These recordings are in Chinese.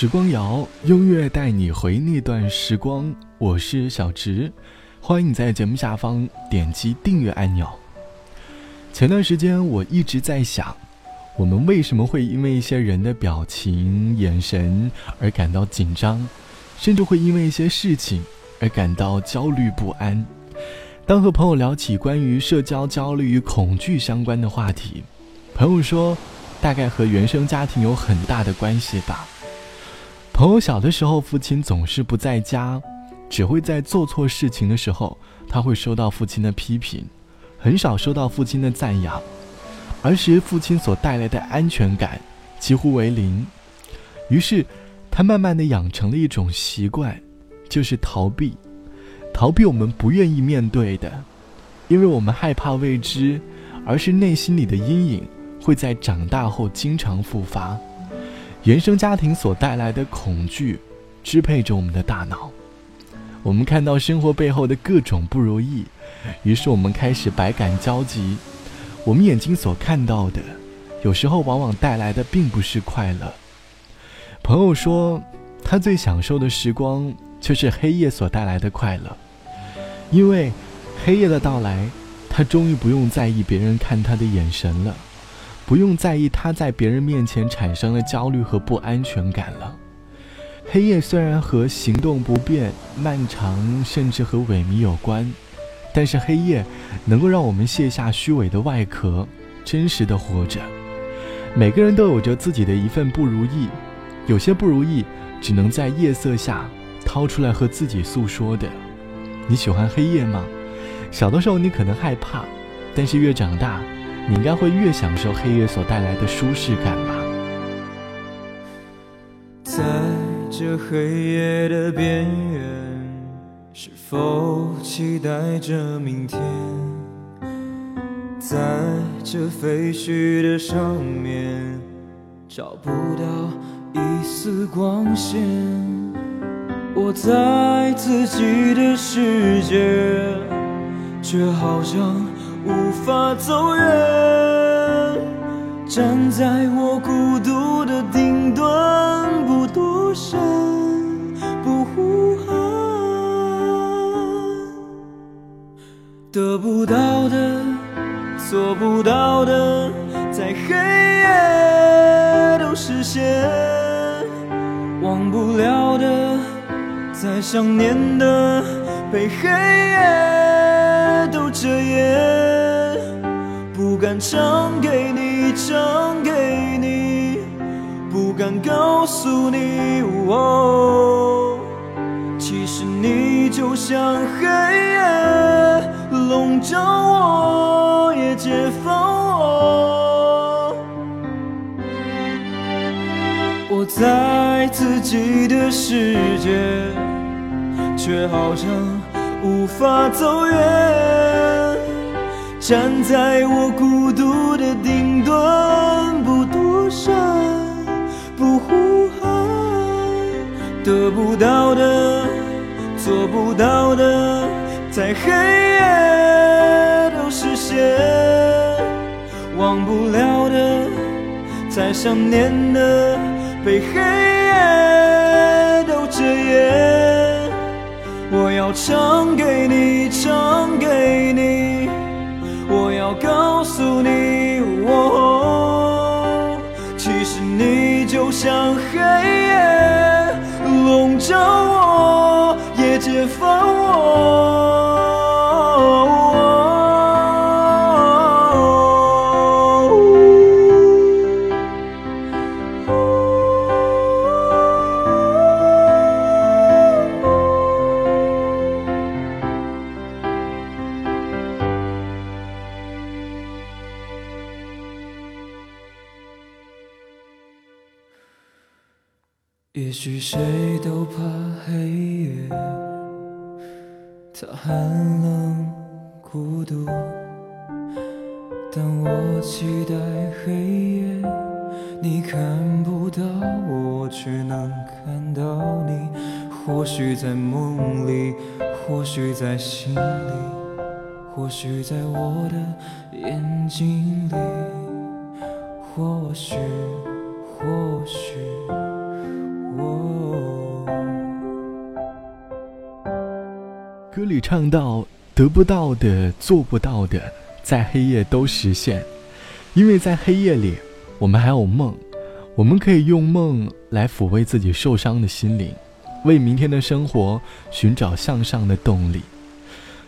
时光谣，音乐带你回那段时光。我是小直，欢迎你在节目下方点击订阅按钮。前段时间我一直在想，我们为什么会因为一些人的表情、眼神而感到紧张，甚至会因为一些事情而感到焦虑不安？当和朋友聊起关于社交焦虑与恐惧相关的话题，朋友说，大概和原生家庭有很大的关系吧。朋友小的时候，父亲总是不在家，只会在做错事情的时候，他会收到父亲的批评，很少收到父亲的赞扬。儿时父亲所带来的安全感几乎为零，于是他慢慢的养成了一种习惯，就是逃避，逃避我们不愿意面对的，因为我们害怕未知，而是内心里的阴影会在长大后经常复发。原生家庭所带来的恐惧，支配着我们的大脑。我们看到生活背后的各种不如意，于是我们开始百感交集。我们眼睛所看到的，有时候往往带来的并不是快乐。朋友说，他最享受的时光却是黑夜所带来的快乐，因为黑夜的到来，他终于不用在意别人看他的眼神了。不用在意他在别人面前产生了焦虑和不安全感了。黑夜虽然和行动不便、漫长，甚至和萎靡有关，但是黑夜能够让我们卸下虚伪的外壳，真实的活着。每个人都有着自己的一份不如意，有些不如意只能在夜色下掏出来和自己诉说的。你喜欢黑夜吗？小的时候你可能害怕，但是越长大。你应该会越享受黑夜所带来的舒适感吧。在这黑夜的边缘，是否期待着明天？在这废墟的上面，找不到一丝光线。我在自己的世界，却好像。无法走远，站在我孤独的顶端，不躲闪，不呼喊，得不到的，做不到的，在黑夜都实现，忘不了的，再想念的，被黑夜都遮掩。不敢唱给你，唱给你，不敢告诉你，其实你就像黑夜，笼罩我，也解放我。我在自己的世界，却好像无法走远。站在我孤独的顶端，不躲闪，不呼喊，得不到的，做不到的，在黑夜都实现，忘不了的，再想念的，被黑夜都遮掩。我要唱给你，唱给你。我要告诉你，我其实你就像黑夜，笼罩我，也解放我。许谁都怕黑夜，它寒冷孤独，但我期待黑夜，你看不到我，却能看到你。或许在梦里，或许在心里，或许在我的眼睛里，或许，或许。歌里唱到：“得不到的、做不到的，在黑夜都实现，因为在黑夜里，我们还有梦，我们可以用梦来抚慰自己受伤的心灵，为明天的生活寻找向上的动力。”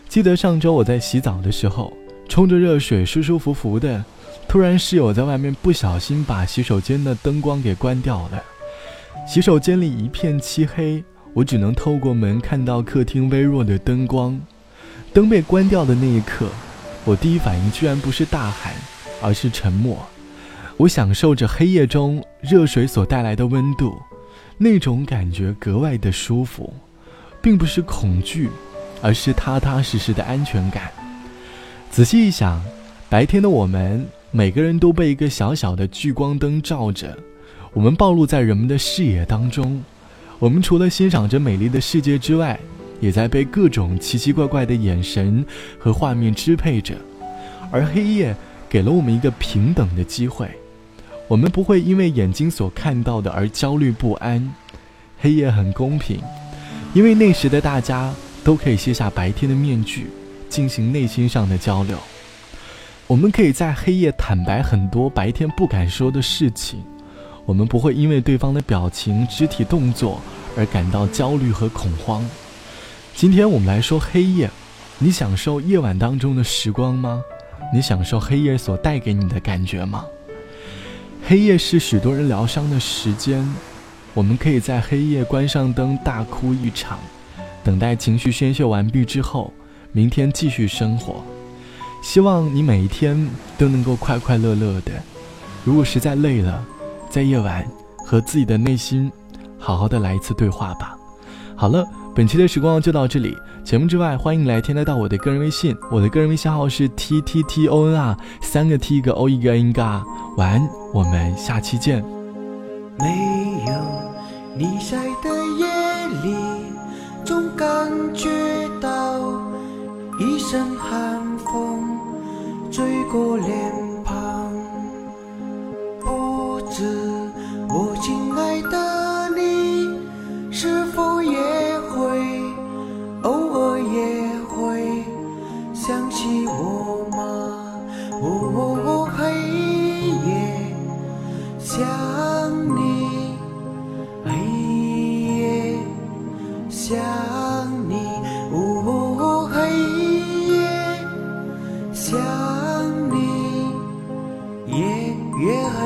记得上周我在洗澡的时候，冲着热水，舒舒服服的，突然室友在外面不小心把洗手间的灯光给关掉了，洗手间里一片漆黑。我只能透过门看到客厅微弱的灯光，灯被关掉的那一刻，我第一反应居然不是大喊，而是沉默。我享受着黑夜中热水所带来的温度，那种感觉格外的舒服，并不是恐惧，而是踏踏实实的安全感。仔细一想，白天的我们每个人都被一个小小的聚光灯照着，我们暴露在人们的视野当中。我们除了欣赏着美丽的世界之外，也在被各种奇奇怪怪的眼神和画面支配着。而黑夜给了我们一个平等的机会，我们不会因为眼睛所看到的而焦虑不安。黑夜很公平，因为那时的大家都可以卸下白天的面具，进行内心上的交流。我们可以在黑夜坦白很多白天不敢说的事情。我们不会因为对方的表情、肢体动作而感到焦虑和恐慌。今天我们来说黑夜，你享受夜晚当中的时光吗？你享受黑夜所带给你的感觉吗？黑夜是许多人疗伤的时间，我们可以在黑夜关上灯，大哭一场，等待情绪宣泄完毕之后，明天继续生活。希望你每一天都能够快快乐乐的。如果实在累了，在夜晚，和自己的内心好好的来一次对话吧。好了，本期的时光就到这里。节目之外，欢迎来添加到我的个人微信，我的个人微信号是 t t t o n r，三个 t 一个 o 一个 n 嘎。晚安，我们下期见。没有你在的夜里，总感觉到一阵寒风吹过脸。想你，夜越黑。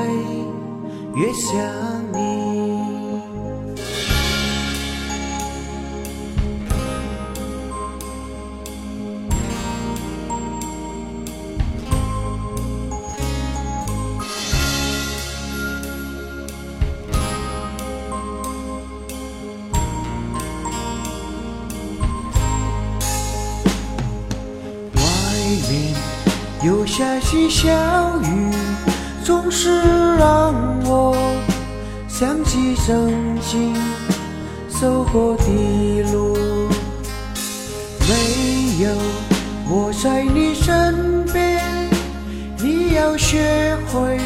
越想你。下起小雨。总是让我想起曾经走过的路，没有我在你身边，你要学会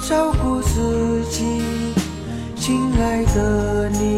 照顾自己，亲爱的你。